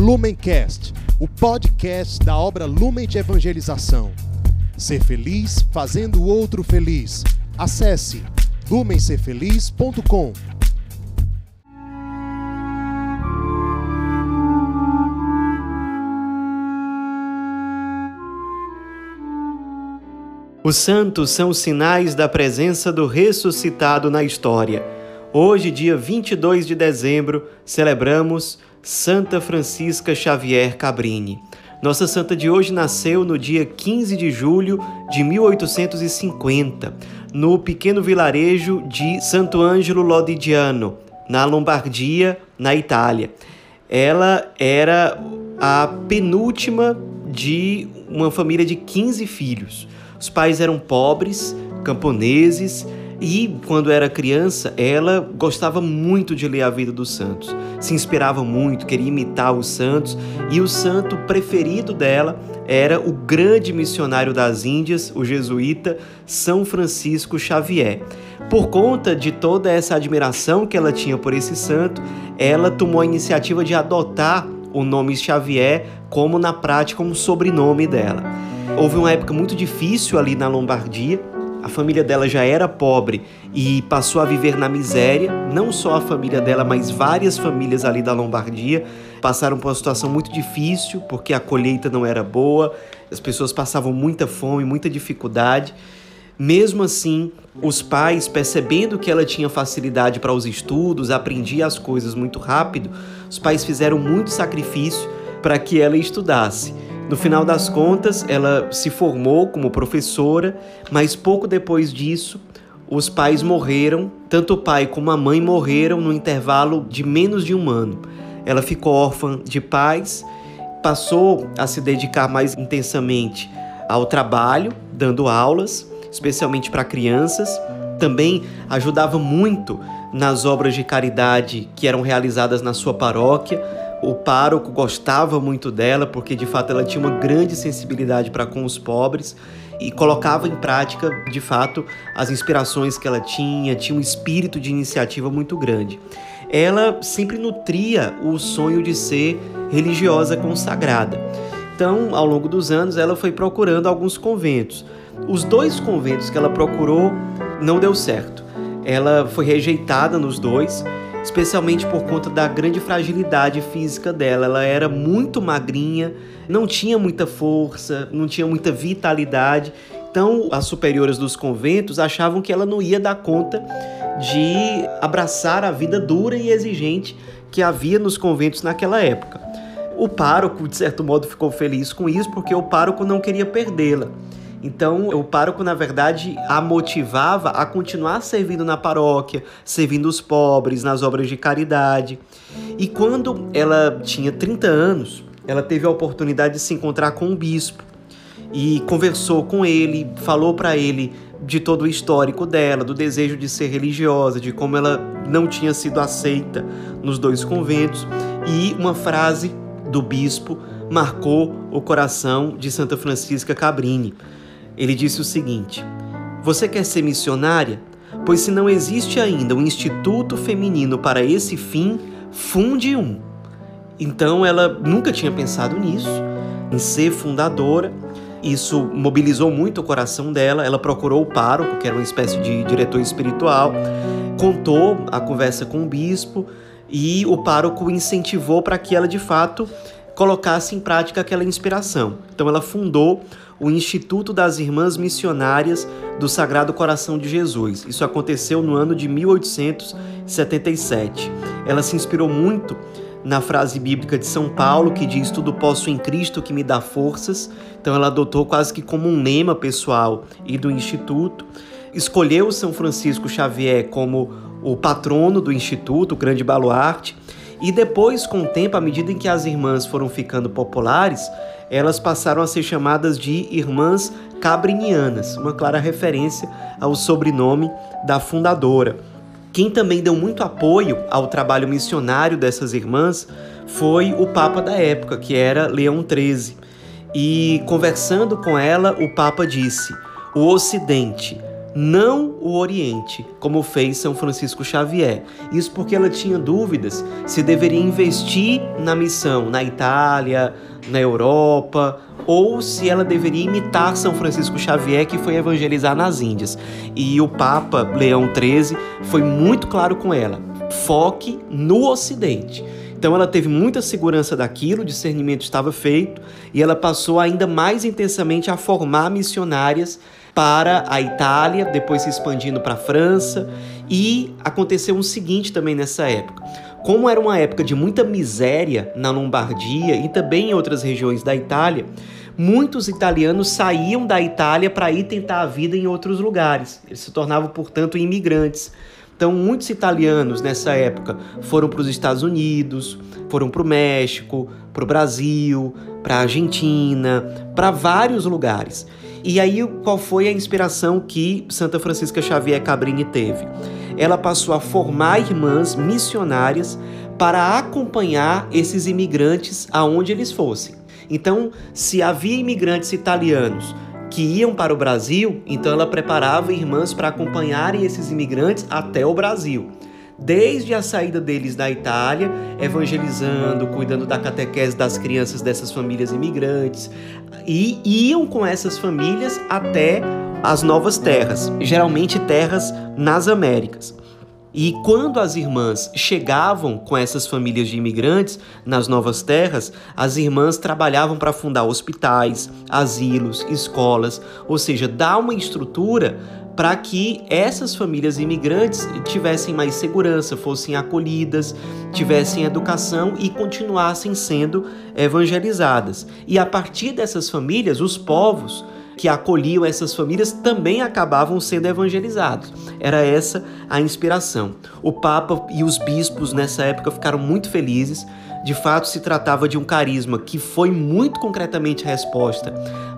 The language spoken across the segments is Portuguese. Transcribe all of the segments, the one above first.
Lumencast, o podcast da obra Lumen de Evangelização. Ser feliz fazendo o outro feliz. Acesse lumencerfeliz.com. Os santos são sinais da presença do ressuscitado na história. Hoje, dia 22 de dezembro, celebramos Santa Francisca Xavier Cabrini. Nossa santa de hoje nasceu no dia 15 de julho de 1850, no pequeno vilarejo de Santo Ângelo Lodigiano, na Lombardia, na Itália. Ela era a penúltima de uma família de 15 filhos. Os pais eram pobres, camponeses, e quando era criança, ela gostava muito de ler a vida dos santos. Se inspirava muito, queria imitar os santos, e o santo preferido dela era o grande missionário das Índias, o jesuíta São Francisco Xavier. Por conta de toda essa admiração que ela tinha por esse santo, ela tomou a iniciativa de adotar o nome Xavier como na prática um sobrenome dela. Houve uma época muito difícil ali na Lombardia. A família dela já era pobre e passou a viver na miséria. Não só a família dela, mas várias famílias ali da Lombardia passaram por uma situação muito difícil porque a colheita não era boa, as pessoas passavam muita fome, muita dificuldade. Mesmo assim, os pais, percebendo que ela tinha facilidade para os estudos, aprendia as coisas muito rápido, os pais fizeram muito sacrifício para que ela estudasse. No final das contas, ela se formou como professora, mas pouco depois disso, os pais morreram, tanto o pai como a mãe morreram no intervalo de menos de um ano. Ela ficou órfã de pais, passou a se dedicar mais intensamente ao trabalho, dando aulas, especialmente para crianças. Também ajudava muito nas obras de caridade que eram realizadas na sua paróquia o pároco gostava muito dela porque de fato ela tinha uma grande sensibilidade para com os pobres e colocava em prática de fato as inspirações que ela tinha, tinha um espírito de iniciativa muito grande. Ela sempre nutria o sonho de ser religiosa consagrada. Então, ao longo dos anos, ela foi procurando alguns conventos. Os dois conventos que ela procurou não deu certo. Ela foi rejeitada nos dois especialmente por conta da grande fragilidade física dela. Ela era muito magrinha, não tinha muita força, não tinha muita vitalidade. Então, as superiores dos conventos achavam que ela não ia dar conta de abraçar a vida dura e exigente que havia nos conventos naquela época. O pároco, de certo modo, ficou feliz com isso porque o pároco não queria perdê-la. Então, o pároco, na verdade, a motivava a continuar servindo na paróquia, servindo os pobres, nas obras de caridade. E quando ela tinha 30 anos, ela teve a oportunidade de se encontrar com um bispo e conversou com ele, falou para ele de todo o histórico dela, do desejo de ser religiosa, de como ela não tinha sido aceita nos dois conventos, e uma frase do bispo marcou o coração de Santa Francisca Cabrini. Ele disse o seguinte: Você quer ser missionária? Pois se não existe ainda um instituto feminino para esse fim, funde um. Então ela nunca tinha pensado nisso, em ser fundadora. Isso mobilizou muito o coração dela. Ela procurou o pároco, que era uma espécie de diretor espiritual, contou a conversa com o bispo e o pároco incentivou para que ela de fato colocasse em prática aquela inspiração. Então ela fundou o Instituto das Irmãs Missionárias do Sagrado Coração de Jesus. Isso aconteceu no ano de 1877. Ela se inspirou muito na frase bíblica de São Paulo que diz: Tudo posso em Cristo que me dá forças. Então ela adotou quase que como um lema pessoal e do Instituto. Escolheu São Francisco Xavier como o patrono do Instituto, o grande baluarte. E depois, com o tempo, à medida em que as irmãs foram ficando populares, elas passaram a ser chamadas de Irmãs Cabrinianas, uma clara referência ao sobrenome da fundadora. Quem também deu muito apoio ao trabalho missionário dessas irmãs foi o Papa da época, que era Leão XIII. E conversando com ela, o Papa disse: O Ocidente, não o Oriente, como fez São Francisco Xavier. Isso porque ela tinha dúvidas se deveria investir na missão na Itália, na Europa, ou se ela deveria imitar São Francisco Xavier, que foi evangelizar nas Índias. E o Papa Leão XIII foi muito claro com ela: foque no Ocidente. Então ela teve muita segurança daquilo, o discernimento estava feito, e ela passou ainda mais intensamente a formar missionárias para a Itália, depois se expandindo para a França, e aconteceu um seguinte também nessa época. Como era uma época de muita miséria na Lombardia e também em outras regiões da Itália, muitos italianos saíam da Itália para ir tentar a vida em outros lugares. Eles se tornavam, portanto, imigrantes. Então, muitos italianos nessa época foram para os Estados Unidos, foram para o México, para o Brasil, para a Argentina, para vários lugares. E aí, qual foi a inspiração que Santa Francisca Xavier Cabrini teve? Ela passou a formar irmãs missionárias para acompanhar esses imigrantes aonde eles fossem. Então, se havia imigrantes italianos que iam para o Brasil, então ela preparava irmãs para acompanharem esses imigrantes até o Brasil. Desde a saída deles da Itália, evangelizando, cuidando da catequese das crianças dessas famílias imigrantes, e iam com essas famílias até as novas terras, geralmente terras nas Américas. E quando as irmãs chegavam com essas famílias de imigrantes nas novas terras, as irmãs trabalhavam para fundar hospitais, asilos, escolas, ou seja, dar uma estrutura para que essas famílias imigrantes tivessem mais segurança, fossem acolhidas, tivessem educação e continuassem sendo evangelizadas. E a partir dessas famílias, os povos que acolhiam essas famílias também acabavam sendo evangelizados. Era essa a inspiração. O Papa e os bispos nessa época ficaram muito felizes. De fato, se tratava de um carisma que foi muito concretamente resposta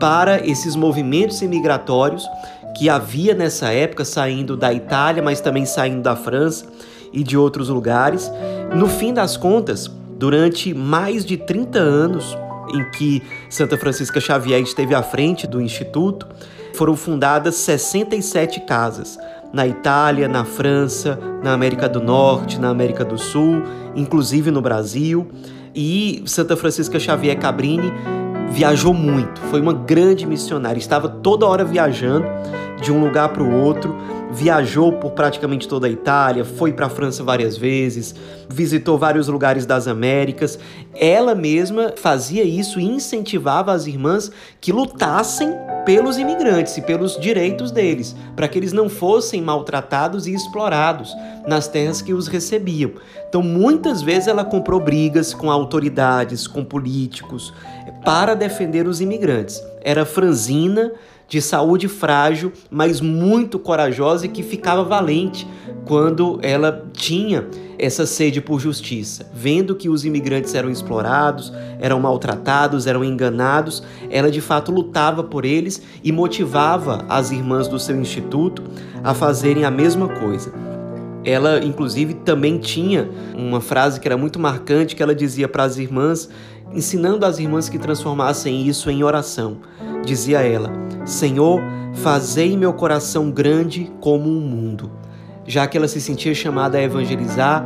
para esses movimentos imigratórios que havia nessa época saindo da Itália, mas também saindo da França e de outros lugares. No fim das contas, durante mais de 30 anos, em que Santa Francisca Xavier esteve à frente do instituto, foram fundadas 67 casas na Itália, na França, na América do Norte, na América do Sul, inclusive no Brasil. E Santa Francisca Xavier Cabrini viajou muito, foi uma grande missionária, estava toda hora viajando de um lugar para o outro, viajou por praticamente toda a Itália, foi para a França várias vezes, visitou vários lugares das Américas. Ela mesma fazia isso e incentivava as irmãs que lutassem pelos imigrantes e pelos direitos deles, para que eles não fossem maltratados e explorados nas terras que os recebiam. Então, muitas vezes ela comprou brigas com autoridades, com políticos, para defender os imigrantes. Era franzina, de saúde frágil, mas muito corajosa e que ficava valente quando ela tinha essa sede por justiça. Vendo que os imigrantes eram explorados, eram maltratados, eram enganados, ela de fato lutava por eles e motivava as irmãs do seu instituto a fazerem a mesma coisa. Ela, inclusive, também tinha uma frase que era muito marcante que ela dizia para as irmãs, ensinando as irmãs que transformassem isso em oração. Dizia ela: Senhor, fazei meu coração grande como um mundo. Já que ela se sentia chamada a evangelizar,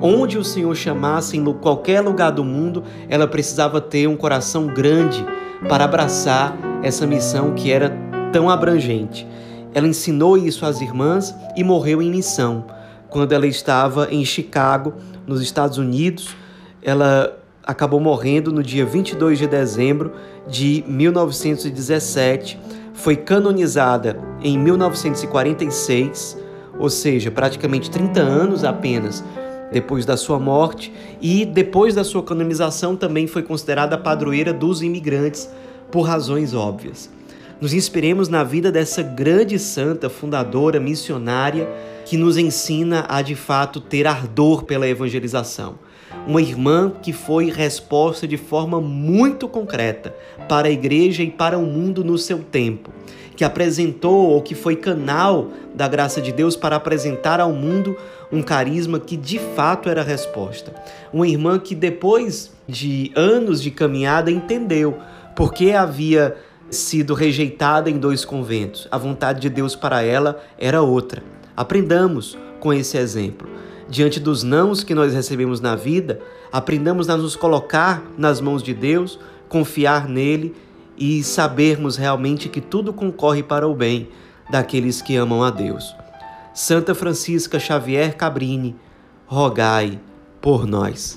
onde o Senhor chamasse, em qualquer lugar do mundo, ela precisava ter um coração grande para abraçar essa missão que era tão abrangente. Ela ensinou isso às irmãs e morreu em missão. Quando ela estava em Chicago, nos Estados Unidos, ela acabou morrendo no dia 22 de dezembro de 1917. Foi canonizada em 1946, ou seja, praticamente 30 anos apenas depois da sua morte, e depois da sua canonização também foi considerada padroeira dos imigrantes, por razões óbvias. Nos inspiremos na vida dessa grande santa, fundadora, missionária, que nos ensina a de fato ter ardor pela evangelização uma irmã que foi resposta de forma muito concreta para a igreja e para o mundo no seu tempo, que apresentou ou que foi canal da graça de Deus para apresentar ao mundo um carisma que de fato era resposta. Uma irmã que depois de anos de caminhada entendeu porque havia sido rejeitada em dois conventos. A vontade de Deus para ela era outra. Aprendamos com esse exemplo. Diante dos nãos que nós recebemos na vida, aprendamos a nos colocar nas mãos de Deus, confiar nele e sabermos realmente que tudo concorre para o bem daqueles que amam a Deus. Santa Francisca Xavier Cabrini, rogai por nós.